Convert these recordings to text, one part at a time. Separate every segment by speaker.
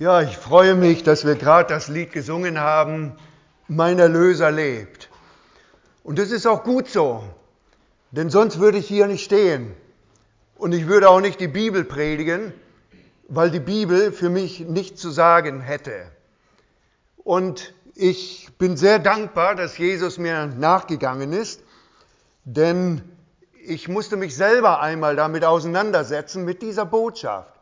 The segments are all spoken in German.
Speaker 1: Ja, ich freue mich, dass wir gerade das Lied gesungen haben, Mein Erlöser lebt. Und das ist auch gut so, denn sonst würde ich hier nicht stehen. Und ich würde auch nicht die Bibel predigen, weil die Bibel für mich nichts zu sagen hätte. Und ich bin sehr dankbar, dass Jesus mir nachgegangen ist, denn ich musste mich selber einmal damit auseinandersetzen, mit dieser Botschaft.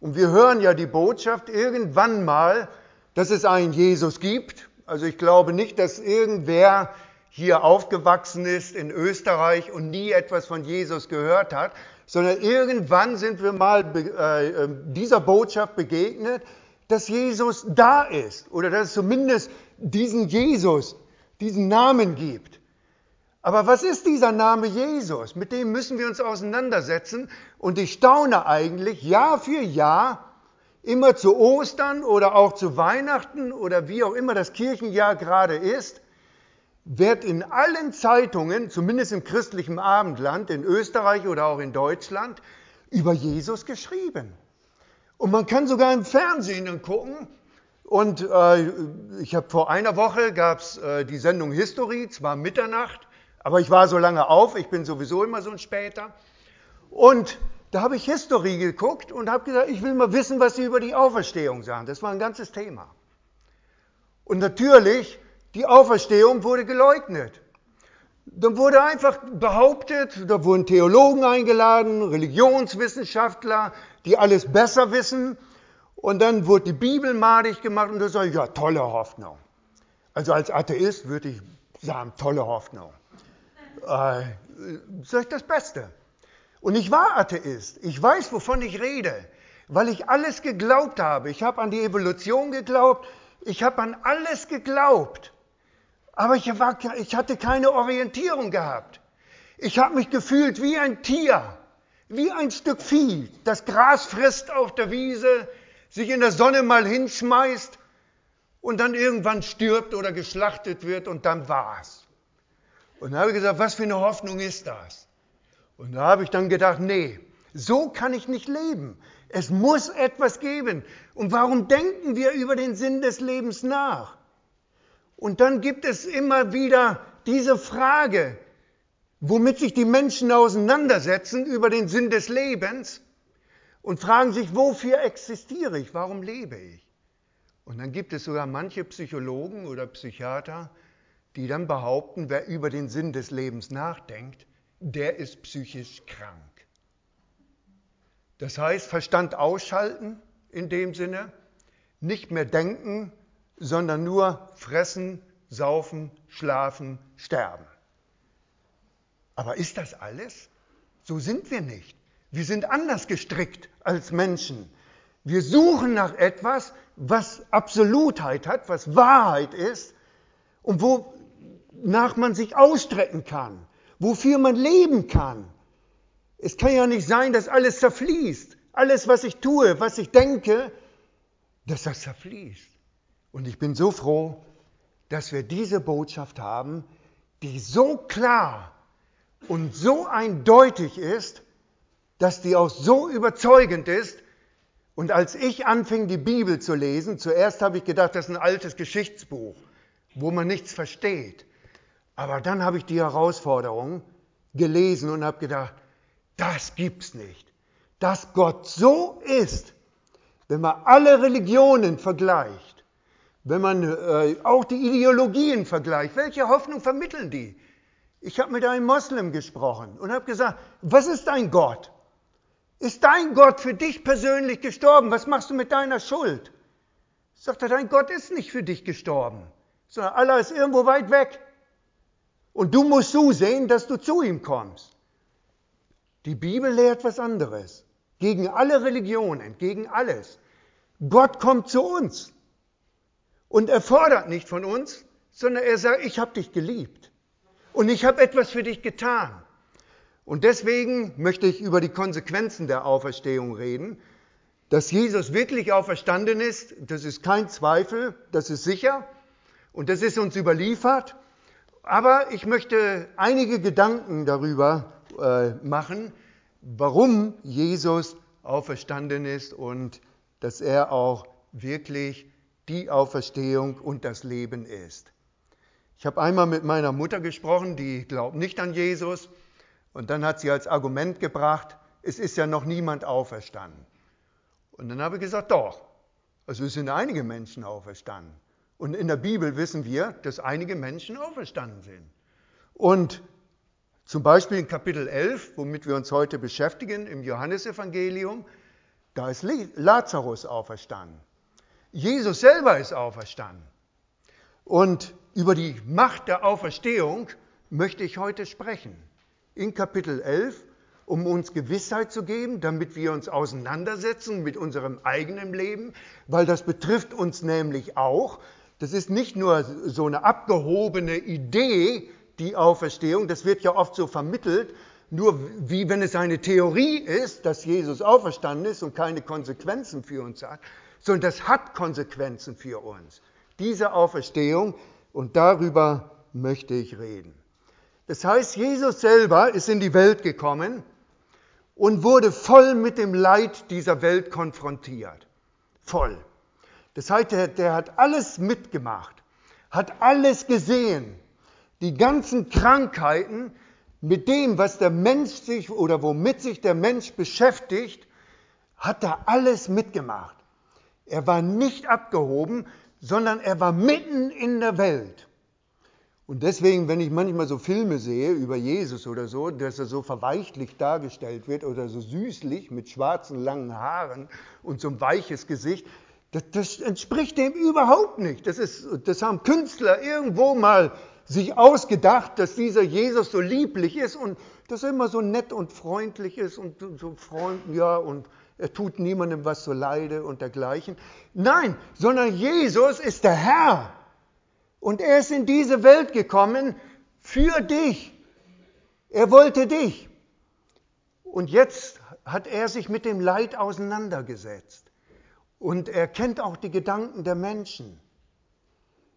Speaker 1: Und wir hören ja die Botschaft irgendwann mal, dass es einen Jesus gibt. Also ich glaube nicht, dass irgendwer hier aufgewachsen ist in Österreich und nie etwas von Jesus gehört hat, sondern irgendwann sind wir mal äh, ähm, dieser Botschaft begegnet, dass Jesus da ist oder dass es zumindest diesen Jesus, diesen Namen gibt. Aber was ist dieser Name Jesus? Mit dem müssen wir uns auseinandersetzen. Und ich staune eigentlich Jahr für Jahr, immer zu Ostern oder auch zu Weihnachten oder wie auch immer das Kirchenjahr gerade ist, wird in allen Zeitungen, zumindest im christlichen Abendland, in Österreich oder auch in Deutschland, über Jesus geschrieben. Und man kann sogar im Fernsehen gucken. Und äh, ich habe vor einer Woche gab es äh, die Sendung History, zwar Mitternacht, aber ich war so lange auf, ich bin sowieso immer so ein Später. Und da habe ich History geguckt und habe gesagt, ich will mal wissen, was sie über die Auferstehung sagen. Das war ein ganzes Thema. Und natürlich, die Auferstehung wurde geleugnet. Dann wurde einfach behauptet, da wurden Theologen eingeladen, Religionswissenschaftler, die alles besser wissen. Und dann wurde die Bibel madig gemacht und da sage ich, ja, tolle Hoffnung. Also als Atheist würde ich sagen, tolle Hoffnung äh, das Beste. Und ich war Atheist. Ich weiß, wovon ich rede, weil ich alles geglaubt habe. Ich habe an die Evolution geglaubt. Ich habe an alles geglaubt. Aber ich, war, ich hatte keine Orientierung gehabt. Ich habe mich gefühlt wie ein Tier, wie ein Stück Vieh, das Gras frisst auf der Wiese, sich in der Sonne mal hinschmeißt und dann irgendwann stirbt oder geschlachtet wird und dann war's. Und da habe ich gesagt, was für eine Hoffnung ist das? Und da habe ich dann gedacht, nee, so kann ich nicht leben. Es muss etwas geben. Und warum denken wir über den Sinn des Lebens nach? Und dann gibt es immer wieder diese Frage, womit sich die Menschen auseinandersetzen über den Sinn des Lebens und fragen sich, wofür existiere ich? Warum lebe ich? Und dann gibt es sogar manche Psychologen oder Psychiater, die dann behaupten, wer über den Sinn des Lebens nachdenkt, der ist psychisch krank. Das heißt, Verstand ausschalten in dem Sinne, nicht mehr denken, sondern nur fressen, saufen, schlafen, sterben. Aber ist das alles? So sind wir nicht. Wir sind anders gestrickt als Menschen. Wir suchen nach etwas, was Absolutheit hat, was Wahrheit ist und wo nach man sich ausstrecken kann, wofür man leben kann. Es kann ja nicht sein, dass alles zerfließt. Alles, was ich tue, was ich denke, dass das zerfließt. Und ich bin so froh, dass wir diese Botschaft haben, die so klar und so eindeutig ist, dass die auch so überzeugend ist. Und als ich anfing, die Bibel zu lesen, zuerst habe ich gedacht, das ist ein altes Geschichtsbuch, wo man nichts versteht. Aber dann habe ich die Herausforderung gelesen und habe gedacht, das gibt's nicht. Dass Gott so ist, wenn man alle Religionen vergleicht, wenn man äh, auch die Ideologien vergleicht, welche Hoffnung vermitteln die? Ich habe mit einem Moslem gesprochen und habe gesagt, was ist dein Gott? Ist dein Gott für dich persönlich gestorben? Was machst du mit deiner Schuld? Sagt er, dein Gott ist nicht für dich gestorben, sondern Allah ist irgendwo weit weg. Und du musst zusehen, dass du zu ihm kommst. Die Bibel lehrt was anderes. Gegen alle Religionen, gegen alles. Gott kommt zu uns. Und er fordert nicht von uns, sondern er sagt, ich habe dich geliebt. Und ich habe etwas für dich getan. Und deswegen möchte ich über die Konsequenzen der Auferstehung reden. Dass Jesus wirklich auferstanden ist, das ist kein Zweifel, das ist sicher. Und das ist uns überliefert. Aber ich möchte einige Gedanken darüber äh, machen, warum Jesus auferstanden ist und dass er auch wirklich die Auferstehung und das Leben ist. Ich habe einmal mit meiner Mutter gesprochen, die glaubt nicht an Jesus. Und dann hat sie als Argument gebracht, es ist ja noch niemand auferstanden. Und dann habe ich gesagt, doch. Also es sind einige Menschen auferstanden. Und in der Bibel wissen wir, dass einige Menschen auferstanden sind. Und zum Beispiel in Kapitel 11, womit wir uns heute beschäftigen, im Johannesevangelium, da ist Lazarus auferstanden. Jesus selber ist auferstanden. Und über die Macht der Auferstehung möchte ich heute sprechen. In Kapitel 11, um uns Gewissheit zu geben, damit wir uns auseinandersetzen mit unserem eigenen Leben, weil das betrifft uns nämlich auch. Das ist nicht nur so eine abgehobene Idee, die Auferstehung, das wird ja oft so vermittelt, nur wie wenn es eine Theorie ist, dass Jesus auferstanden ist und keine Konsequenzen für uns hat, sondern das hat Konsequenzen für uns. Diese Auferstehung und darüber möchte ich reden. Das heißt, Jesus selber ist in die Welt gekommen und wurde voll mit dem Leid dieser Welt konfrontiert. Voll. Das heißt, der, der hat alles mitgemacht, hat alles gesehen, die ganzen Krankheiten, mit dem, was der Mensch sich oder womit sich der Mensch beschäftigt, hat er alles mitgemacht. Er war nicht abgehoben, sondern er war mitten in der Welt. Und deswegen, wenn ich manchmal so Filme sehe über Jesus oder so, dass er so verweichlich dargestellt wird oder so süßlich mit schwarzen langen Haaren und so ein weiches Gesicht, das, das entspricht dem überhaupt nicht. Das, ist, das haben Künstler irgendwo mal sich ausgedacht, dass dieser Jesus so lieblich ist und dass er immer so nett und freundlich ist und so freund, ja, und er tut niemandem was zu Leide und dergleichen. Nein, sondern Jesus ist der Herr. Und er ist in diese Welt gekommen für dich. Er wollte dich. Und jetzt hat er sich mit dem Leid auseinandergesetzt. Und er kennt auch die Gedanken der Menschen.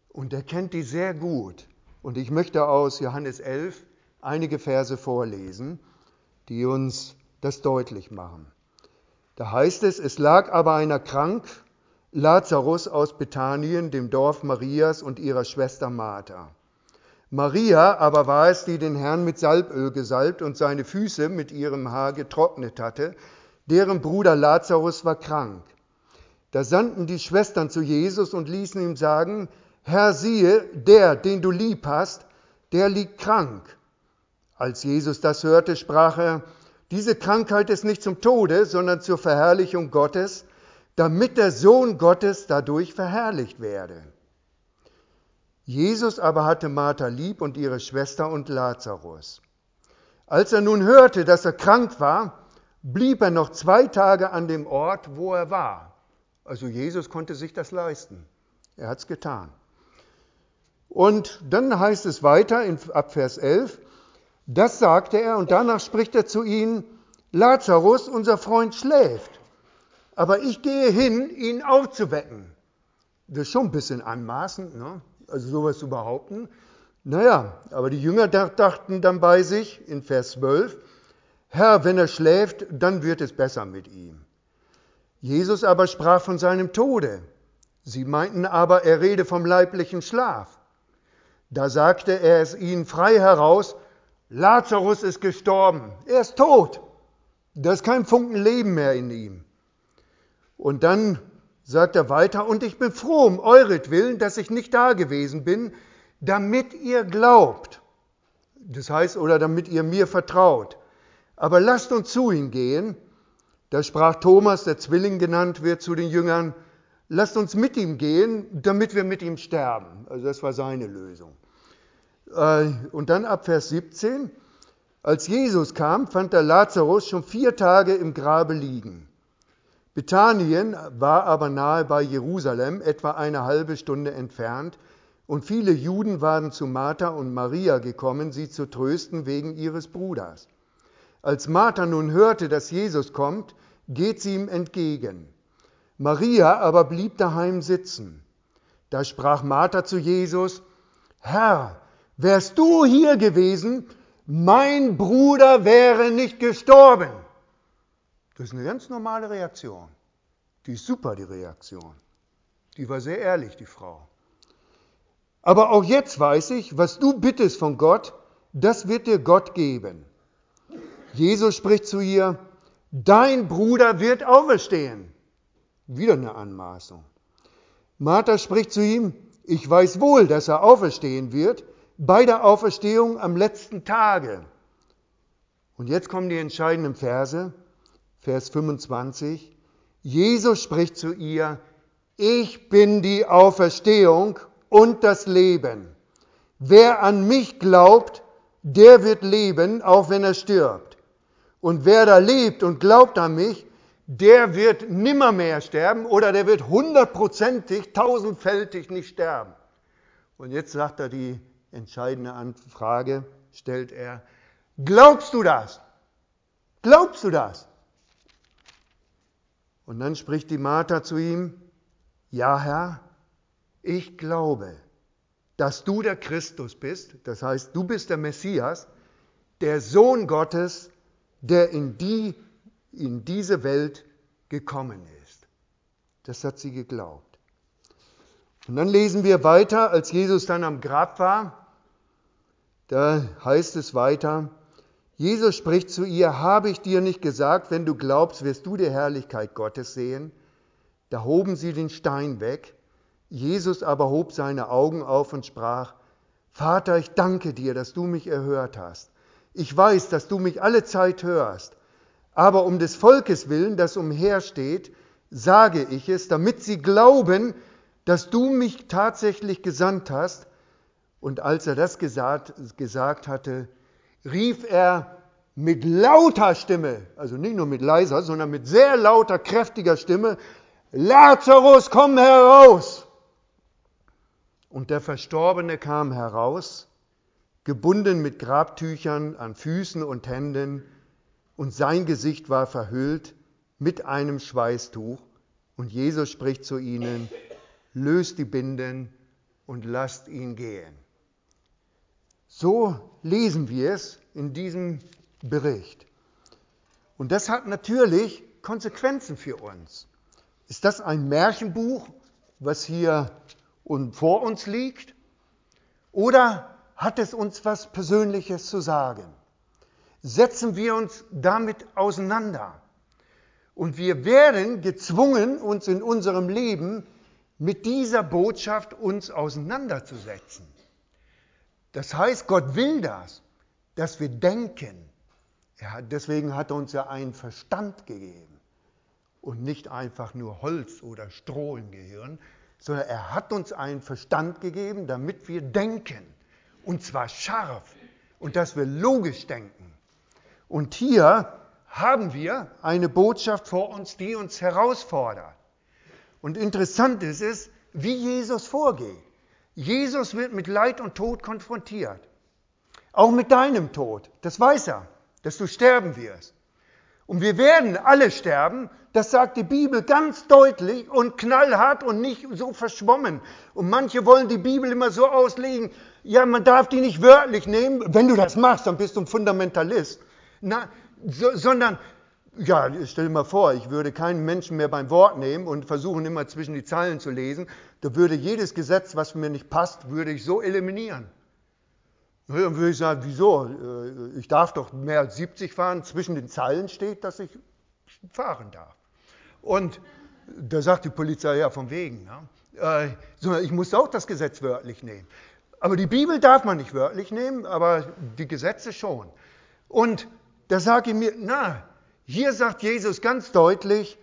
Speaker 1: Und er kennt die sehr gut. Und ich möchte aus Johannes 11 einige Verse vorlesen, die uns das deutlich machen. Da heißt es, es lag aber einer krank, Lazarus aus Bethanien, dem Dorf Marias und ihrer Schwester Martha. Maria aber war es, die den Herrn mit Salböl gesalbt und seine Füße mit ihrem Haar getrocknet hatte, deren Bruder Lazarus war krank. Da sandten die Schwestern zu Jesus und ließen ihm sagen, Herr, siehe, der, den du lieb hast, der liegt krank. Als Jesus das hörte, sprach er, diese Krankheit ist nicht zum Tode, sondern zur Verherrlichung Gottes, damit der Sohn Gottes dadurch verherrlicht werde. Jesus aber hatte Martha lieb und ihre Schwester und Lazarus. Als er nun hörte, dass er krank war, blieb er noch zwei Tage an dem Ort, wo er war. Also Jesus konnte sich das leisten. Er hat es getan. Und dann heißt es weiter in, ab Vers 11, das sagte er und danach spricht er zu ihnen, Lazarus, unser Freund, schläft, aber ich gehe hin, ihn aufzuwecken. Das ist schon ein bisschen anmaßend, ne? also sowas zu behaupten. Naja, aber die Jünger dachten dann bei sich in Vers 12, Herr, wenn er schläft, dann wird es besser mit ihm. Jesus aber sprach von seinem Tode. Sie meinten aber, er rede vom leiblichen Schlaf. Da sagte er es ihnen frei heraus, Lazarus ist gestorben, er ist tot, da ist kein Funken Leben mehr in ihm. Und dann sagt er weiter, und ich bin froh um euretwillen, dass ich nicht da gewesen bin, damit ihr glaubt. Das heißt, oder damit ihr mir vertraut. Aber lasst uns zu ihm gehen. Da sprach Thomas, der Zwilling genannt wird, zu den Jüngern, lasst uns mit ihm gehen, damit wir mit ihm sterben. Also das war seine Lösung. Äh, und dann ab Vers 17, als Jesus kam, fand der Lazarus schon vier Tage im Grabe liegen. Bethanien war aber nahe bei Jerusalem, etwa eine halbe Stunde entfernt, und viele Juden waren zu Martha und Maria gekommen, sie zu trösten wegen ihres Bruders. Als Martha nun hörte, dass Jesus kommt, geht sie ihm entgegen. Maria aber blieb daheim sitzen. Da sprach Martha zu Jesus, Herr, wärst du hier gewesen, mein Bruder wäre nicht gestorben. Das ist eine ganz normale Reaktion. Die ist super, die Reaktion. Die war sehr ehrlich, die Frau. Aber auch jetzt weiß ich, was du bittest von Gott, das wird dir Gott geben. Jesus spricht zu ihr, dein Bruder wird auferstehen. Wieder eine Anmaßung. Martha spricht zu ihm, ich weiß wohl, dass er auferstehen wird, bei der Auferstehung am letzten Tage. Und jetzt kommen die entscheidenden Verse, Vers 25. Jesus spricht zu ihr, ich bin die Auferstehung und das Leben. Wer an mich glaubt, der wird leben, auch wenn er stirbt. Und wer da lebt und glaubt an mich, der wird nimmermehr sterben oder der wird hundertprozentig, tausendfältig nicht sterben. Und jetzt sagt er die entscheidende Frage, stellt er, glaubst du das? Glaubst du das? Und dann spricht die Martha zu ihm, ja Herr, ich glaube, dass du der Christus bist, das heißt, du bist der Messias, der Sohn Gottes, der in, die, in diese Welt gekommen ist. Das hat sie geglaubt. Und dann lesen wir weiter, als Jesus dann am Grab war, da heißt es weiter, Jesus spricht zu ihr, habe ich dir nicht gesagt, wenn du glaubst, wirst du die Herrlichkeit Gottes sehen? Da hoben sie den Stein weg. Jesus aber hob seine Augen auf und sprach, Vater, ich danke dir, dass du mich erhört hast. Ich weiß, dass du mich alle Zeit hörst, aber um des Volkes willen, das umhersteht, sage ich es, damit sie glauben, dass du mich tatsächlich gesandt hast. Und als er das gesagt, gesagt hatte, rief er mit lauter Stimme, also nicht nur mit leiser, sondern mit sehr lauter, kräftiger Stimme, Lazarus, komm heraus! Und der Verstorbene kam heraus, gebunden mit Grabtüchern an Füßen und Händen, und sein Gesicht war verhüllt mit einem Schweißtuch. Und Jesus spricht zu ihnen, löst die Binden und lasst ihn gehen. So lesen wir es in diesem Bericht. Und das hat natürlich Konsequenzen für uns. Ist das ein Märchenbuch, was hier vor uns liegt? Oder hat es uns was Persönliches zu sagen? Setzen wir uns damit auseinander. Und wir werden gezwungen, uns in unserem Leben mit dieser Botschaft uns auseinanderzusetzen. Das heißt, Gott will das, dass wir denken. Hat, deswegen hat er uns ja einen Verstand gegeben und nicht einfach nur Holz oder Stroh im Gehirn, sondern er hat uns einen Verstand gegeben, damit wir denken. Und zwar scharf und dass wir logisch denken. Und hier haben wir eine Botschaft vor uns, die uns herausfordert. Und interessant ist es, wie Jesus vorgeht. Jesus wird mit Leid und Tod konfrontiert. Auch mit deinem Tod. Das weiß er, dass du sterben wirst. Und wir werden alle sterben, das sagt die Bibel ganz deutlich und knallhart und nicht so verschwommen. Und manche wollen die Bibel immer so auslegen, ja, man darf die nicht wörtlich nehmen. Wenn du das machst, dann bist du ein Fundamentalist. Na, so, sondern, ja, stell dir mal vor, ich würde keinen Menschen mehr beim Wort nehmen und versuchen immer zwischen die Zeilen zu lesen. Da würde jedes Gesetz, was mir nicht passt, würde ich so eliminieren. Dann würde ich sagen, wieso? Äh, ich darf doch mehr als 70 fahren. Zwischen den Zeilen steht, dass ich fahren darf. Und da sagt die Polizei, ja, von wegen. Ja. Äh, sondern ich muss auch das Gesetz wörtlich nehmen. Aber die Bibel darf man nicht wörtlich nehmen, aber die Gesetze schon. Und da sage ich mir, na, hier sagt Jesus ganz deutlich,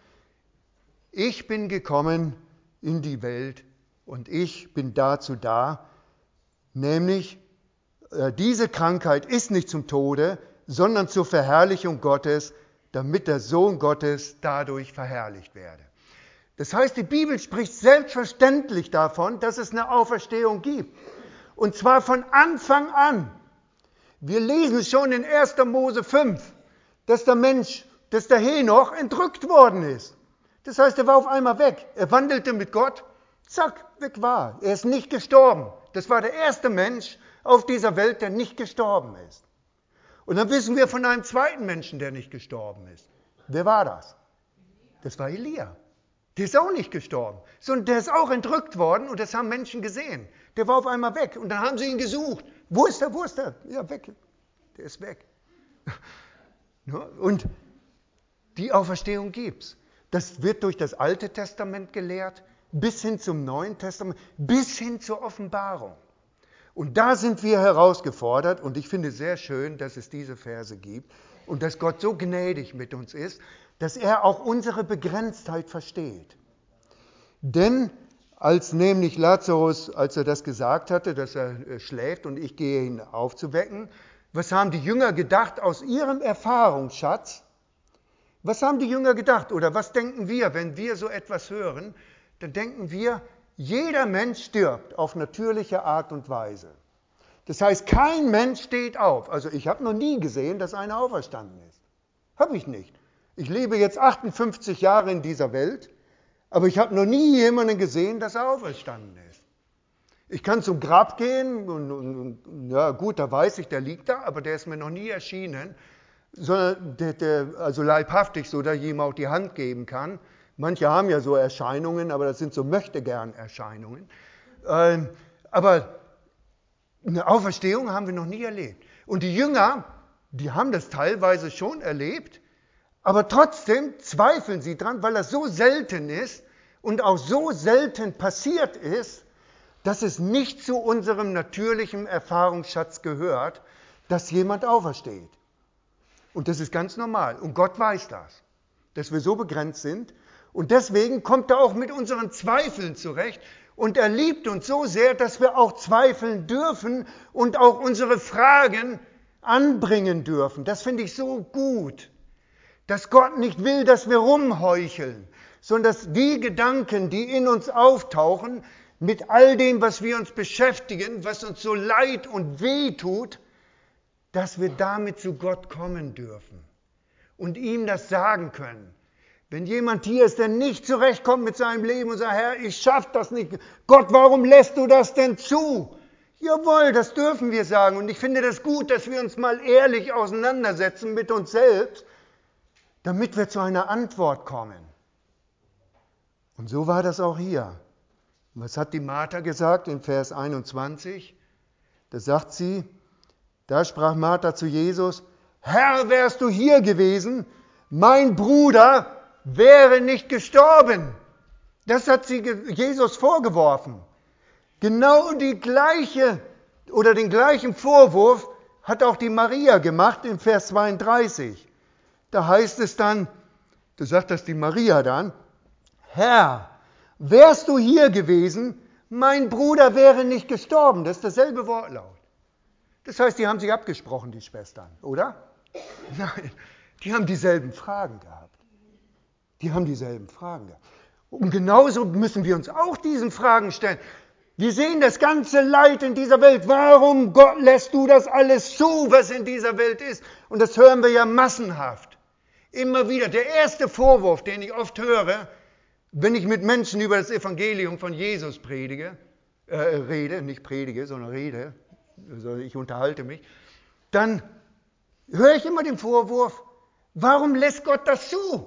Speaker 1: ich bin gekommen in die Welt und ich bin dazu da, nämlich äh, diese Krankheit ist nicht zum Tode, sondern zur Verherrlichung Gottes, damit der Sohn Gottes dadurch verherrlicht werde. Das heißt, die Bibel spricht selbstverständlich davon, dass es eine Auferstehung gibt. Und zwar von Anfang an. Wir lesen schon in 1. Mose 5, dass der Mensch, dass der Henoch entrückt worden ist. Das heißt, er war auf einmal weg. Er wandelte mit Gott, zack, weg war. Er ist nicht gestorben. Das war der erste Mensch auf dieser Welt, der nicht gestorben ist. Und dann wissen wir von einem zweiten Menschen, der nicht gestorben ist. Wer war das? Das war Elia. Der ist auch nicht gestorben, sondern der ist auch entrückt worden und das haben Menschen gesehen. Der war auf einmal weg und dann haben sie ihn gesucht. Wo ist er, wo ist er? Ja, weg. Der ist weg. Und die Auferstehung gibt's. Das wird durch das Alte Testament gelehrt, bis hin zum Neuen Testament, bis hin zur Offenbarung. Und da sind wir herausgefordert und ich finde sehr schön, dass es diese Verse gibt und dass Gott so gnädig mit uns ist, dass er auch unsere Begrenztheit versteht. Denn als nämlich Lazarus, als er das gesagt hatte, dass er äh, schläft und ich gehe ihn aufzuwecken, was haben die Jünger gedacht aus ihrem Erfahrungsschatz? Was haben die Jünger gedacht oder was denken wir, wenn wir so etwas hören? Dann denken wir, jeder Mensch stirbt auf natürliche Art und Weise. Das heißt, kein Mensch steht auf. Also ich habe noch nie gesehen, dass einer auferstanden ist. Habe ich nicht. Ich lebe jetzt 58 Jahre in dieser Welt, aber ich habe noch nie jemanden gesehen, dass er auferstanden ist. Ich kann zum Grab gehen und, und, und, ja gut, da weiß ich, der liegt da, aber der ist mir noch nie erschienen, sondern der, der, also leibhaftig, so dass ich ihm auch die Hand geben kann. Manche haben ja so Erscheinungen, aber das sind so Möchtegern-Erscheinungen. Ähm, aber eine Auferstehung haben wir noch nie erlebt. Und die Jünger, die haben das teilweise schon erlebt, aber trotzdem zweifeln sie dran, weil das so selten ist und auch so selten passiert ist, dass es nicht zu unserem natürlichen Erfahrungsschatz gehört, dass jemand aufersteht. Und das ist ganz normal. Und Gott weiß das, dass wir so begrenzt sind. Und deswegen kommt er auch mit unseren Zweifeln zurecht. Und er liebt uns so sehr, dass wir auch zweifeln dürfen und auch unsere Fragen anbringen dürfen. Das finde ich so gut dass Gott nicht will, dass wir rumheucheln, sondern dass die Gedanken, die in uns auftauchen, mit all dem, was wir uns beschäftigen, was uns so leid und weh tut, dass wir damit zu Gott kommen dürfen und ihm das sagen können. Wenn jemand hier ist, der nicht zurechtkommt mit seinem Leben und sagt, Herr, ich schaff das nicht. Gott, warum lässt du das denn zu? Jawohl, das dürfen wir sagen. Und ich finde das gut, dass wir uns mal ehrlich auseinandersetzen mit uns selbst damit wir zu einer Antwort kommen. Und so war das auch hier. Was hat die Martha gesagt in Vers 21? Da sagt sie, da sprach Martha zu Jesus, Herr, wärst du hier gewesen, mein Bruder wäre nicht gestorben. Das hat sie Jesus vorgeworfen. Genau die gleiche oder den gleichen Vorwurf hat auch die Maria gemacht in Vers 32. Da heißt es dann, du sagt das die Maria dann, Herr, wärst du hier gewesen, mein Bruder wäre nicht gestorben. Das ist dasselbe Wortlaut. Das heißt, die haben sich abgesprochen, die Schwestern, oder? Nein, die haben dieselben Fragen gehabt. Die haben dieselben Fragen gehabt. Und genauso müssen wir uns auch diesen Fragen stellen. Wir sehen das ganze Leid in dieser Welt. Warum, Gott, lässt du das alles zu, was in dieser Welt ist? Und das hören wir ja massenhaft. Immer wieder. Der erste Vorwurf, den ich oft höre, wenn ich mit Menschen über das Evangelium von Jesus predige, äh, rede, nicht predige, sondern rede, also ich unterhalte mich, dann höre ich immer den Vorwurf, warum lässt Gott das zu?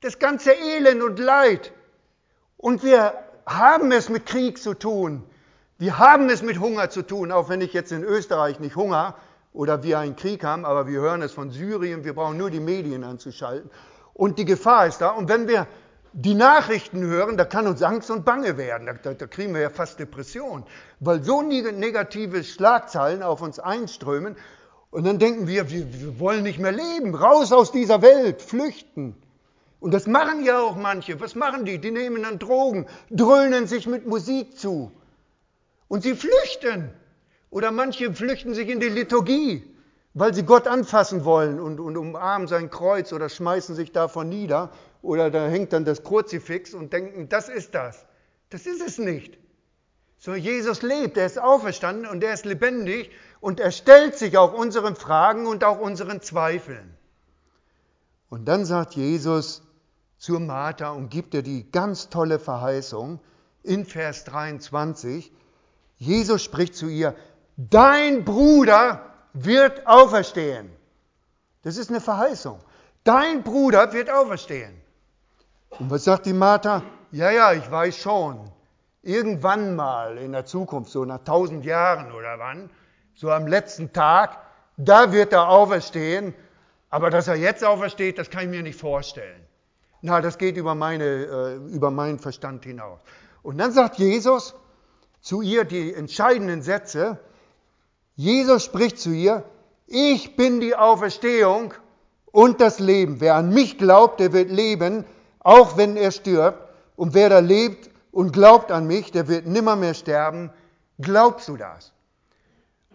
Speaker 1: Das ganze Elend und Leid. Und wir haben es mit Krieg zu tun. Wir haben es mit Hunger zu tun, auch wenn ich jetzt in Österreich nicht Hunger oder wir einen Krieg haben, aber wir hören es von Syrien, wir brauchen nur die Medien anzuschalten. Und die Gefahr ist da. Und wenn wir die Nachrichten hören, da kann uns Angst und Bange werden. Da, da kriegen wir ja fast Depression, weil so negative Schlagzeilen auf uns einströmen. Und dann denken wir, wir, wir wollen nicht mehr leben, raus aus dieser Welt, flüchten. Und das machen ja auch manche. Was machen die? Die nehmen dann Drogen, dröhnen sich mit Musik zu. Und sie flüchten. Oder manche flüchten sich in die Liturgie, weil sie Gott anfassen wollen und, und umarmen sein Kreuz oder schmeißen sich davon nieder. Oder da hängt dann das Kruzifix und denken, das ist das. Das ist es nicht. So, Jesus lebt, er ist auferstanden und er ist lebendig und er stellt sich auch unseren Fragen und auch unseren Zweifeln. Und dann sagt Jesus zur Martha und gibt ihr die ganz tolle Verheißung in Vers 23. Jesus spricht zu ihr, dein Bruder wird auferstehen. Das ist eine Verheißung. Dein Bruder wird auferstehen. Und was sagt die Martha? Ja, ja, ich weiß schon. Irgendwann mal in der Zukunft, so nach tausend Jahren oder wann, so am letzten Tag, da wird er auferstehen. Aber dass er jetzt aufersteht, das kann ich mir nicht vorstellen. Na, das geht über, meine, äh, über meinen Verstand hinaus. Und dann sagt Jesus zu ihr die entscheidenden Sätze. Jesus spricht zu ihr, ich bin die Auferstehung und das Leben. Wer an mich glaubt, der wird leben, auch wenn er stirbt. Und wer da lebt und glaubt an mich, der wird nimmer mehr sterben. Glaubst du das?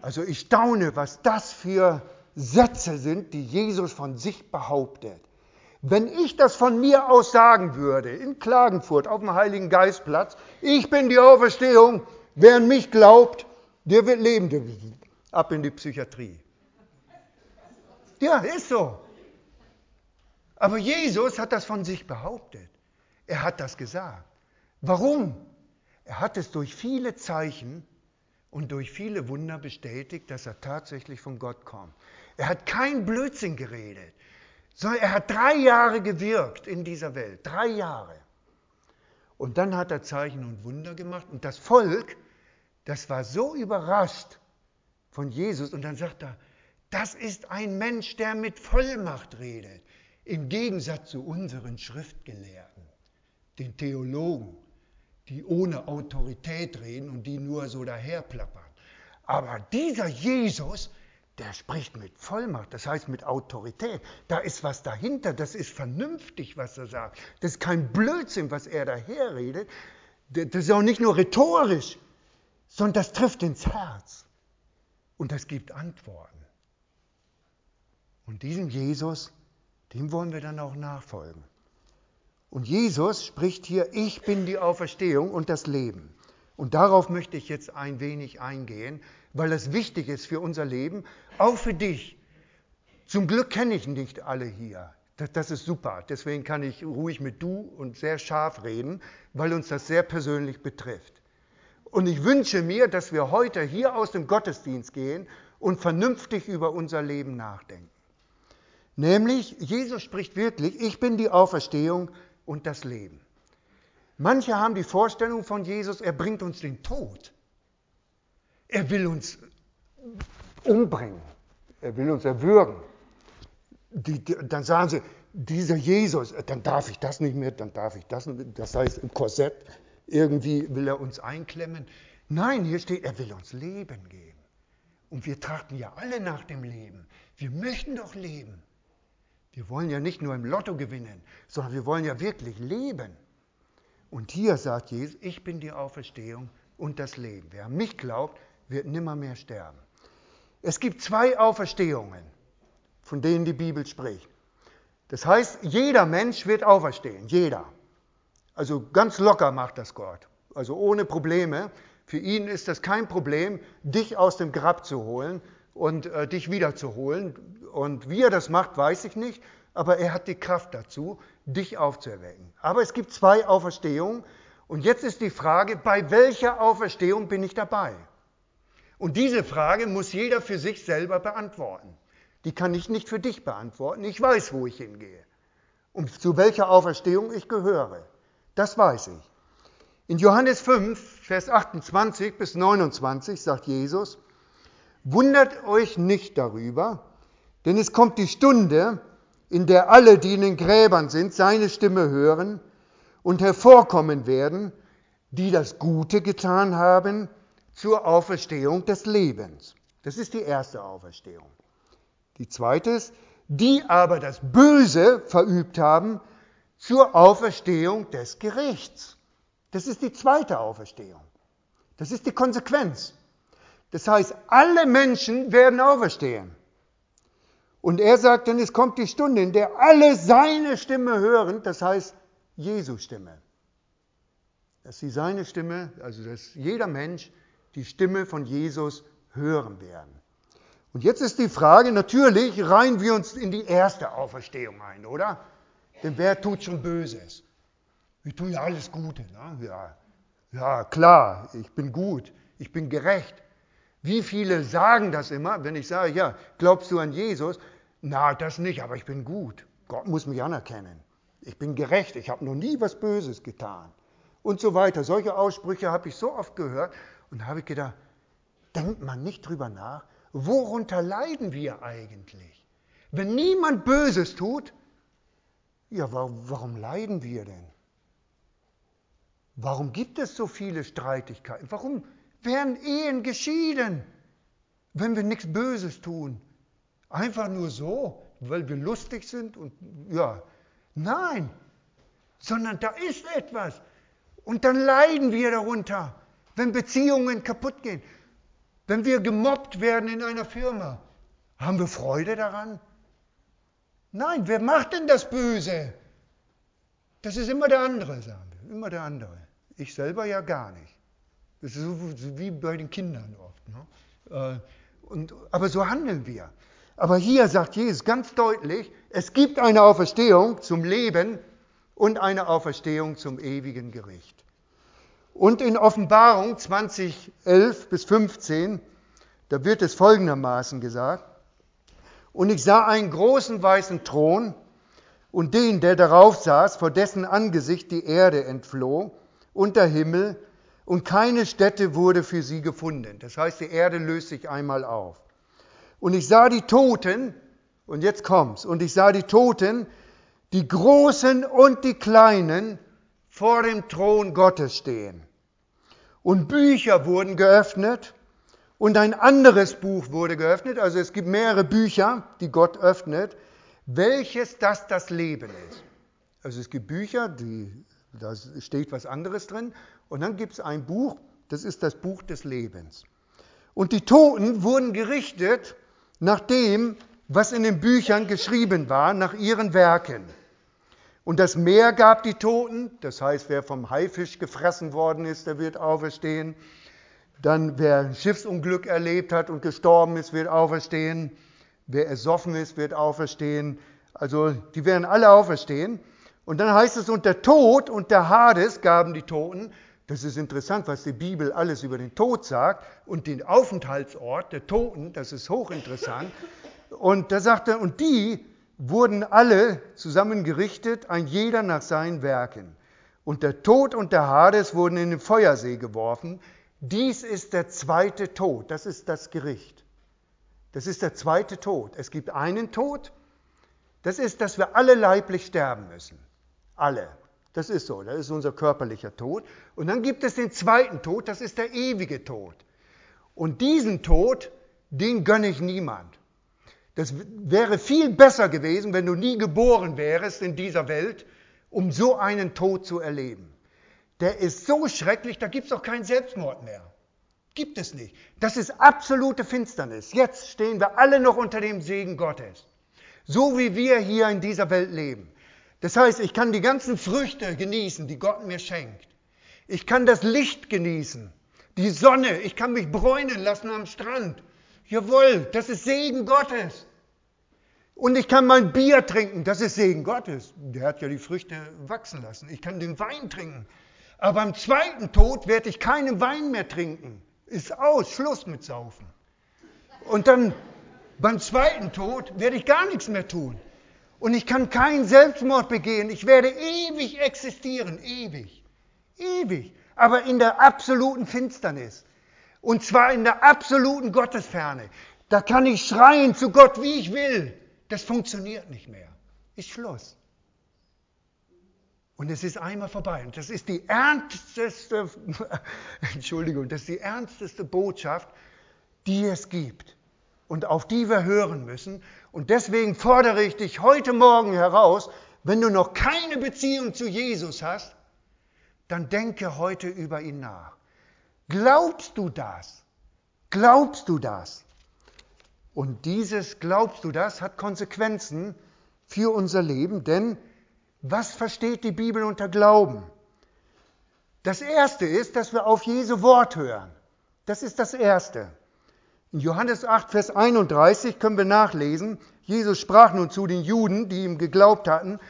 Speaker 1: Also ich staune, was das für Sätze sind, die Jesus von sich behauptet. Wenn ich das von mir aus sagen würde, in Klagenfurt auf dem Heiligen Geistplatz, ich bin die Auferstehung, wer an mich glaubt, der wird leben. Ab in die Psychiatrie. Ja, ist so. Aber Jesus hat das von sich behauptet. Er hat das gesagt. Warum? Er hat es durch viele Zeichen und durch viele Wunder bestätigt, dass er tatsächlich von Gott kommt. Er hat kein Blödsinn geredet, sondern er hat drei Jahre gewirkt in dieser Welt. Drei Jahre. Und dann hat er Zeichen und Wunder gemacht und das Volk, das war so überrascht von Jesus und dann sagt er, das ist ein Mensch, der mit Vollmacht redet, im Gegensatz zu unseren Schriftgelehrten, den Theologen, die ohne Autorität reden und die nur so daherplappern. Aber dieser Jesus, der spricht mit Vollmacht, das heißt mit Autorität. Da ist was dahinter, das ist vernünftig, was er sagt. Das ist kein Blödsinn, was er daherredet. Das ist auch nicht nur rhetorisch, sondern das trifft ins Herz. Und das gibt Antworten. Und diesem Jesus, dem wollen wir dann auch nachfolgen. Und Jesus spricht hier, ich bin die Auferstehung und das Leben. Und darauf möchte ich jetzt ein wenig eingehen, weil das wichtig ist für unser Leben, auch für dich. Zum Glück kenne ich nicht alle hier. Das, das, ist super. Deswegen kann ich ruhig mit du und sehr scharf reden, weil uns das sehr persönlich betrifft. Und ich wünsche mir, dass wir heute hier aus dem Gottesdienst gehen und vernünftig über unser Leben nachdenken. Nämlich, Jesus spricht wirklich, ich bin die Auferstehung und das Leben. Manche haben die Vorstellung von Jesus, er bringt uns den Tod. Er will uns umbringen. Er will uns erwürgen. Die, die, dann sagen sie, dieser Jesus, dann darf ich das nicht mehr, dann darf ich das nicht mehr. Das heißt, im Korsett irgendwie will er uns einklemmen. Nein, hier steht, er will uns Leben geben. Und wir trachten ja alle nach dem Leben. Wir möchten doch leben. Wir wollen ja nicht nur im Lotto gewinnen, sondern wir wollen ja wirklich leben. Und hier sagt Jesus, ich bin die Auferstehung und das Leben. Wer an mich glaubt, wird nimmer mehr sterben. Es gibt zwei Auferstehungen, von denen die Bibel spricht. Das heißt, jeder Mensch wird auferstehen, jeder. Also ganz locker macht das Gott, also ohne Probleme. Für ihn ist das kein Problem, dich aus dem Grab zu holen, und äh, dich wiederzuholen. Und wie er das macht, weiß ich nicht, aber er hat die Kraft dazu, dich aufzuerwecken. Aber es gibt zwei Auferstehungen und jetzt ist die Frage, bei welcher Auferstehung bin ich dabei? Und diese Frage muss jeder für sich selber beantworten. Die kann ich nicht für dich beantworten. Ich weiß, wo ich hingehe und zu welcher Auferstehung ich gehöre. Das weiß ich. In Johannes 5, Vers 28 bis 29 sagt Jesus, Wundert euch nicht darüber, denn es kommt die Stunde, in der alle, die in den Gräbern sind, seine Stimme hören und hervorkommen werden, die das Gute getan haben zur Auferstehung des Lebens. Das ist die erste Auferstehung. Die zweite ist, die aber das Böse verübt haben zur Auferstehung des Gerichts. Das ist die zweite Auferstehung. Das ist die Konsequenz. Das heißt, alle Menschen werden auferstehen. Und er sagt dann, es kommt die Stunde, in der alle seine Stimme hören, das heißt Jesu Stimme. Dass sie seine Stimme, also dass jeder Mensch die Stimme von Jesus hören werden. Und jetzt ist die Frage, natürlich reihen wir uns in die erste Auferstehung ein, oder? Denn wer tut schon Böses? Wir tun ja alles Gute. Ne? Ja, ja, klar, ich bin gut, ich bin gerecht. Wie viele sagen das immer, wenn ich sage, ja, glaubst du an Jesus? Na, das nicht, aber ich bin gut. Gott muss mich anerkennen. Ich bin gerecht, ich habe noch nie was Böses getan. Und so weiter. Solche Aussprüche habe ich so oft gehört und habe ich gedacht, denkt man nicht drüber nach, worunter leiden wir eigentlich? Wenn niemand Böses tut, ja, warum, warum leiden wir denn? Warum gibt es so viele Streitigkeiten? Warum werden Ehen geschieden, wenn wir nichts Böses tun? Einfach nur so, weil wir lustig sind und ja, nein, sondern da ist etwas. Und dann leiden wir darunter, wenn Beziehungen kaputt gehen, wenn wir gemobbt werden in einer Firma. Haben wir Freude daran? Nein, wer macht denn das Böse? Das ist immer der andere, sagen wir, immer der andere. Ich selber ja gar nicht. Das ist so wie bei den Kindern oft. Ne? Äh, und, aber so handeln wir. Aber hier sagt Jesus ganz deutlich, es gibt eine Auferstehung zum Leben und eine Auferstehung zum ewigen Gericht. Und in Offenbarung 20, 11 bis 15, da wird es folgendermaßen gesagt, und ich sah einen großen weißen Thron und den, der darauf saß, vor dessen Angesicht die Erde entfloh und der Himmel, und keine Stätte wurde für sie gefunden. Das heißt, die Erde löst sich einmal auf. Und ich sah die Toten, und jetzt kommt's, und ich sah die Toten, die Großen und die Kleinen, vor dem Thron Gottes stehen. Und Bücher wurden geöffnet und ein anderes Buch wurde geöffnet. Also es gibt mehrere Bücher, die Gott öffnet, welches das das Leben ist. Also es gibt Bücher, die, da steht was anderes drin. Und dann gibt es ein Buch, das ist das Buch des Lebens. Und die Toten wurden gerichtet nach dem, was in den Büchern geschrieben war, nach ihren Werken. Und das Meer gab die Toten, das heißt, wer vom Haifisch gefressen worden ist, der wird auferstehen. Dann wer ein Schiffsunglück erlebt hat und gestorben ist, wird auferstehen. Wer ersoffen ist, wird auferstehen. Also die werden alle auferstehen. Und dann heißt es, und der Tod und der Hades gaben die Toten. Das ist interessant, was die Bibel alles über den Tod sagt und den Aufenthaltsort der Toten, das ist hochinteressant. Und da sagt er, und die wurden alle zusammengerichtet, ein jeder nach seinen Werken. Und der Tod und der Hades wurden in den Feuersee geworfen. Dies ist der zweite Tod, das ist das Gericht. Das ist der zweite Tod. Es gibt einen Tod, das ist, dass wir alle leiblich sterben müssen. Alle. Das ist so, das ist unser körperlicher Tod. Und dann gibt es den zweiten Tod, das ist der ewige Tod. Und diesen Tod, den gönne ich niemand. Das wäre viel besser gewesen, wenn du nie geboren wärst in dieser Welt, um so einen Tod zu erleben. Der ist so schrecklich, da gibt es auch keinen Selbstmord mehr. Gibt es nicht. Das ist absolute Finsternis. Jetzt stehen wir alle noch unter dem Segen Gottes. So wie wir hier in dieser Welt leben. Das heißt, ich kann die ganzen Früchte genießen, die Gott mir schenkt. Ich kann das Licht genießen, die Sonne. Ich kann mich bräunen lassen am Strand. Jawohl, das ist Segen Gottes. Und ich kann mein Bier trinken, das ist Segen Gottes. Der hat ja die Früchte wachsen lassen. Ich kann den Wein trinken. Aber beim zweiten Tod werde ich keinen Wein mehr trinken. Ist aus, Schluss mit Saufen. Und dann beim zweiten Tod werde ich gar nichts mehr tun. Und ich kann keinen Selbstmord begehen. Ich werde ewig existieren, ewig, ewig. Aber in der absoluten Finsternis. Und zwar in der absoluten Gottesferne. Da kann ich schreien zu Gott, wie ich will. Das funktioniert nicht mehr. Ist Schluss. Und es ist einmal vorbei. Und das ist die ernsteste, Entschuldigung, das ist die ernsteste Botschaft, die es gibt und auf die wir hören müssen. Und deswegen fordere ich dich heute Morgen heraus, wenn du noch keine Beziehung zu Jesus hast, dann denke heute über ihn nach. Glaubst du das? Glaubst du das? Und dieses, glaubst du das, hat Konsequenzen für unser Leben, denn was versteht die Bibel unter Glauben? Das Erste ist, dass wir auf Jesu Wort hören. Das ist das Erste. In Johannes 8, Vers 31 können wir nachlesen, Jesus sprach nun zu den Juden, die ihm geglaubt hatten,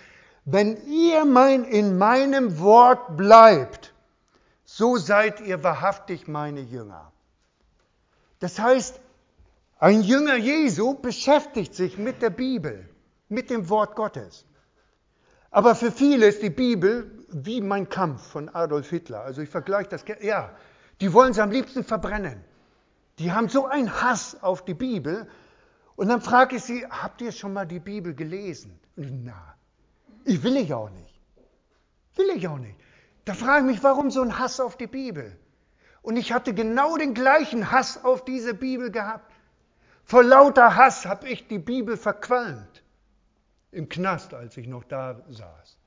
Speaker 1: wenn ihr mein, in meinem Wort bleibt, so seid ihr wahrhaftig meine Jünger. Das heißt, ein Jünger Jesu beschäftigt sich mit der Bibel, mit dem Wort Gottes. Aber für viele ist die Bibel wie mein Kampf von Adolf Hitler. Also ich vergleiche das, ja, die wollen sie am liebsten verbrennen. Die haben so einen Hass auf die Bibel. Und dann frage ich sie, habt ihr schon mal die Bibel gelesen? Na, ich will ich auch nicht. Will ich auch nicht. Da frage ich mich, warum so ein Hass auf die Bibel? Und ich hatte genau den gleichen Hass auf diese Bibel gehabt. Vor lauter Hass habe ich die Bibel verqualmt. Im Knast, als ich noch da saß.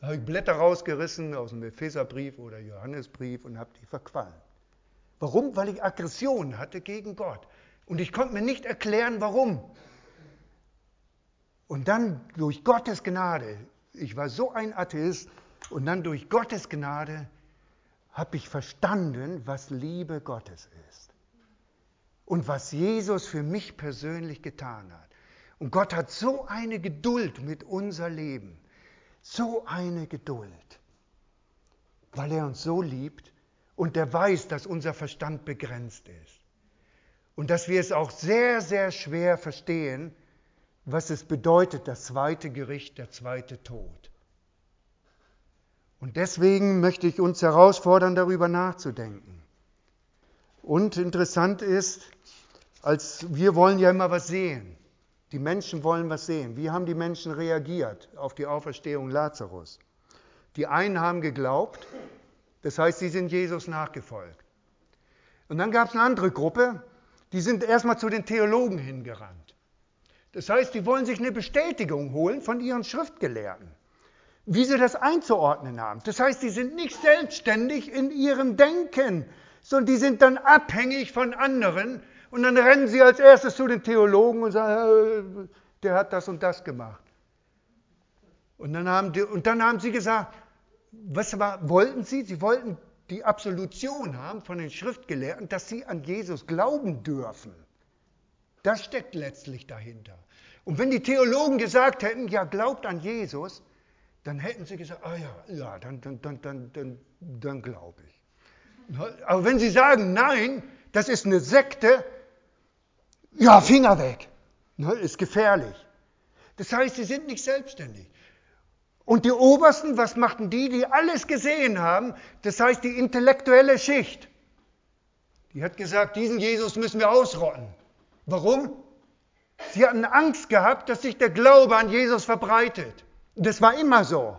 Speaker 1: Da habe ich Blätter rausgerissen aus dem Epheserbrief oder Johannesbrief und habe die verqualmt. Warum? Weil ich Aggression hatte gegen Gott. Und ich konnte mir nicht erklären, warum. Und dann durch Gottes Gnade, ich war so ein Atheist, und dann durch Gottes Gnade habe ich verstanden, was Liebe Gottes ist. Und was Jesus für mich persönlich getan hat. Und Gott hat so eine Geduld mit unser Leben. So eine Geduld. Weil er uns so liebt und er weiß, dass unser Verstand begrenzt ist. Und dass wir es auch sehr, sehr schwer verstehen, was es bedeutet, das zweite Gericht, der zweite Tod. Und deswegen möchte ich uns herausfordern, darüber nachzudenken. Und interessant ist, als wir wollen ja immer was sehen. Die Menschen wollen was sehen. Wie haben die Menschen reagiert auf die Auferstehung Lazarus? Die einen haben geglaubt, das heißt, sie sind Jesus nachgefolgt. Und dann gab es eine andere Gruppe, die sind erstmal zu den Theologen hingerannt. Das heißt, die wollen sich eine Bestätigung holen von ihren Schriftgelehrten wie sie das einzuordnen haben. Das heißt, sie sind nicht selbstständig in ihrem Denken, sondern die sind dann abhängig von anderen und dann rennen sie als erstes zu den Theologen und sagen, äh, der hat das und das gemacht. Und dann haben, die, und dann haben sie gesagt, was war, wollten sie? Sie wollten die Absolution haben von den Schriftgelehrten, dass sie an Jesus glauben dürfen. Das steckt letztlich dahinter. Und wenn die Theologen gesagt hätten, ja, glaubt an Jesus, dann hätten sie gesagt, ah ja, ja, dann, dann, dann, dann, dann, dann glaube ich. Aber wenn sie sagen, nein, das ist eine Sekte, ja, Finger weg, ne, ist gefährlich. Das heißt, sie sind nicht selbstständig. Und die Obersten, was machten die, die alles gesehen haben? Das heißt, die intellektuelle Schicht. Die hat gesagt, diesen Jesus müssen wir ausrotten. Warum? Sie hatten Angst gehabt, dass sich der Glaube an Jesus verbreitet. Das war immer so.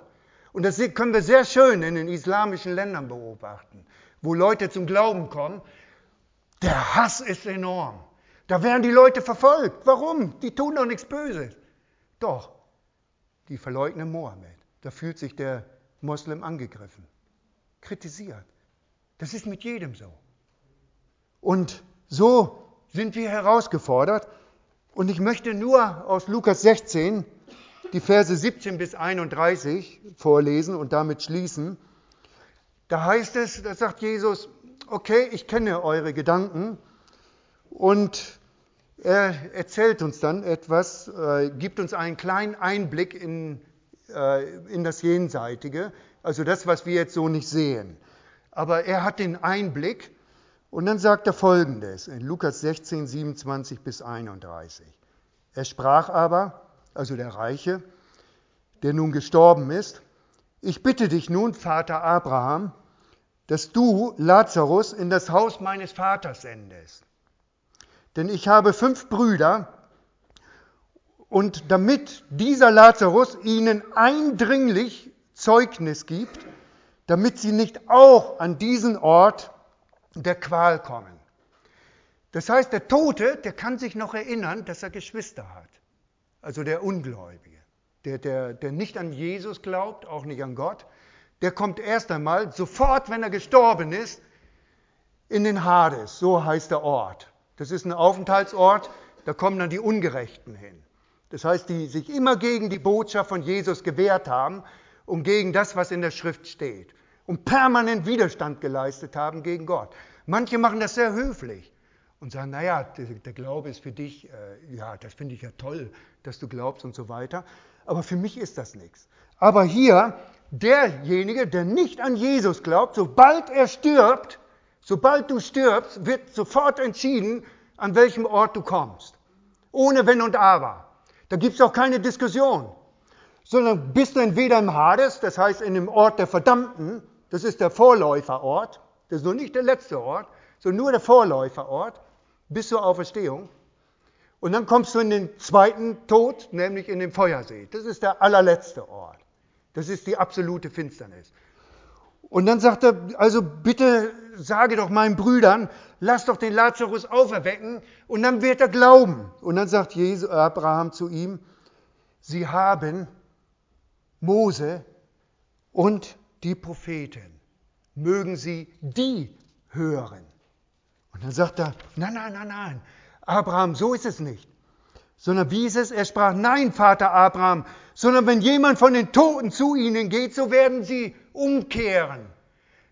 Speaker 1: Und das können wir sehr schön in den islamischen Ländern beobachten, wo Leute zum Glauben kommen. Der Hass ist enorm. Da werden die Leute verfolgt. Warum? Die tun doch nichts Böses. Doch, die verleugnen Mohammed. Da fühlt sich der Moslem angegriffen, kritisiert. Das ist mit jedem so. Und so sind wir herausgefordert. Und ich möchte nur aus Lukas 16 die Verse 17 bis 31 vorlesen und damit schließen. Da heißt es, da sagt Jesus, okay, ich kenne eure Gedanken und er erzählt uns dann etwas, äh, gibt uns einen kleinen Einblick in, äh, in das Jenseitige, also das, was wir jetzt so nicht sehen. Aber er hat den Einblick und dann sagt er folgendes in Lukas 16, 27 bis 31. Er sprach aber, also der Reiche, der nun gestorben ist, ich bitte dich nun, Vater Abraham, dass du Lazarus in das Haus meines Vaters sendest. Denn ich habe fünf Brüder, und damit dieser Lazarus ihnen eindringlich Zeugnis gibt, damit sie nicht auch an diesen Ort der Qual kommen. Das heißt, der Tote, der kann sich noch erinnern, dass er Geschwister hat also der Ungläubige, der, der, der nicht an Jesus glaubt, auch nicht an Gott, der kommt erst einmal sofort, wenn er gestorben ist, in den Hades, so heißt der Ort. Das ist ein Aufenthaltsort, da kommen dann die Ungerechten hin. Das heißt, die sich immer gegen die Botschaft von Jesus gewehrt haben und gegen das, was in der Schrift steht. Und permanent Widerstand geleistet haben gegen Gott. Manche machen das sehr höflich und sagen, naja, der, Glaube ist für dich, äh, ja, das finde ich ja toll, dass du glaubst und so weiter. Aber für mich ist das nichts. Aber hier, derjenige, der nicht an Jesus glaubt, sobald er stirbt, sobald du stirbst, wird sofort entschieden, an welchem Ort du kommst. Ohne Wenn und Aber. Da gibt es auch keine Diskussion. sondern bist du entweder im Hades, das heißt in dem Ort der Verdammten, das ist der Vorläuferort, das ist noch nicht der letzte Ort, sondern nur der Vorläuferort, bis zur Auferstehung. Und dann kommst du in den zweiten Tod, nämlich in den Feuersee. Das ist der allerletzte Ort. Das ist die absolute Finsternis. Und dann sagt er, also bitte sage doch meinen Brüdern, lass doch den Lazarus auferwecken und dann wird er glauben. Und dann sagt Jesus, Abraham zu ihm, sie haben Mose und die Propheten. Mögen sie die hören. Und dann sagt er, nein, nein, nein, nein, Abraham, so ist es nicht. Sondern wie ist es? Er sprach, nein, Vater Abraham, sondern wenn jemand von den Toten zu ihnen geht, so werden sie umkehren.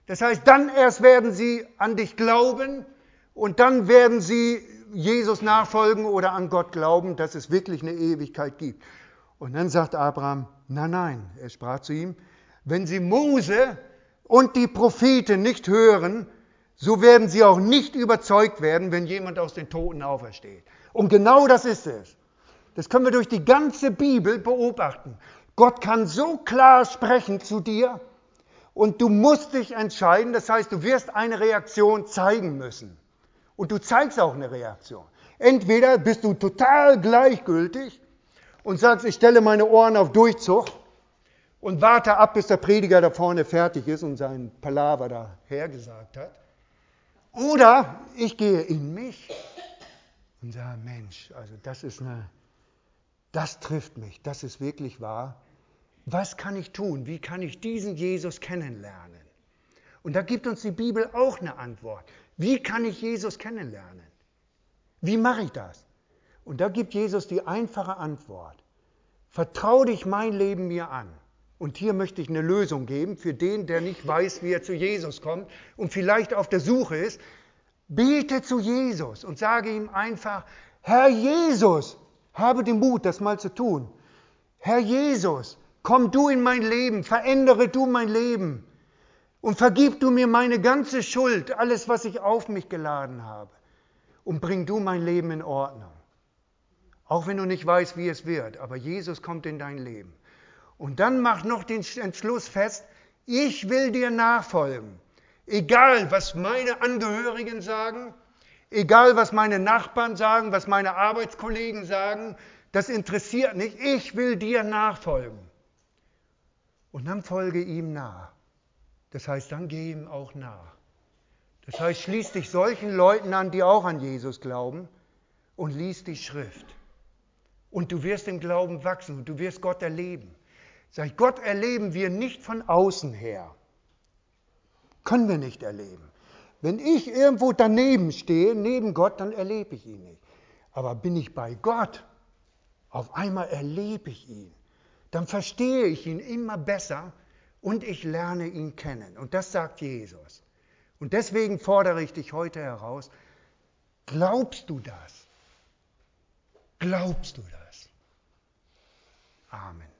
Speaker 1: Das heißt, dann erst werden sie an dich glauben und dann werden sie Jesus nachfolgen oder an Gott glauben, dass es wirklich eine Ewigkeit gibt. Und dann sagt Abraham, nein, nein, er sprach zu ihm, wenn sie Mose und die Propheten nicht hören, so werden sie auch nicht überzeugt werden, wenn jemand aus den Toten aufersteht. Und genau das ist es. Das können wir durch die ganze Bibel beobachten. Gott kann so klar sprechen zu dir und du musst dich entscheiden. Das heißt, du wirst eine Reaktion zeigen müssen. Und du zeigst auch eine Reaktion. Entweder bist du total gleichgültig und sagst, ich stelle meine Ohren auf Durchzug und warte ab, bis der Prediger da vorne fertig ist und seinen Palaver da hergesagt hat. Oder ich gehe in mich und sage, Mensch, also das ist eine, das trifft mich, das ist wirklich wahr. Was kann ich tun? Wie kann ich diesen Jesus kennenlernen? Und da gibt uns die Bibel auch eine Antwort. Wie kann ich Jesus kennenlernen? Wie mache ich das? Und da gibt Jesus die einfache Antwort. Vertrau dich mein Leben mir an. Und hier möchte ich eine Lösung geben für den, der nicht weiß, wie er zu Jesus kommt und vielleicht auf der Suche ist. Bete zu Jesus und sage ihm einfach, Herr Jesus, habe den Mut, das mal zu tun. Herr Jesus, komm du in mein Leben, verändere du mein Leben und vergib du mir meine ganze Schuld, alles, was ich auf mich geladen habe. Und bring du mein Leben in Ordnung. Auch wenn du nicht weißt, wie es wird, aber Jesus kommt in dein Leben. Und dann mach noch den Entschluss fest, ich will dir nachfolgen. Egal, was meine Angehörigen sagen, egal, was meine Nachbarn sagen, was meine Arbeitskollegen sagen, das interessiert nicht. Ich will dir nachfolgen. Und dann folge ihm nach. Das heißt, dann geh ihm auch nach. Das heißt, schließ dich solchen Leuten an, die auch an Jesus glauben und lies die Schrift. Und du wirst im Glauben wachsen und du wirst Gott erleben. Sag ich, Gott erleben wir nicht von außen her. Können wir nicht erleben. Wenn ich irgendwo daneben stehe, neben Gott, dann erlebe ich ihn nicht. Aber bin ich bei Gott, auf einmal erlebe ich ihn. Dann verstehe ich ihn immer besser und ich lerne ihn kennen. Und das sagt Jesus. Und deswegen fordere ich dich heute heraus, glaubst du das? Glaubst du das? Amen.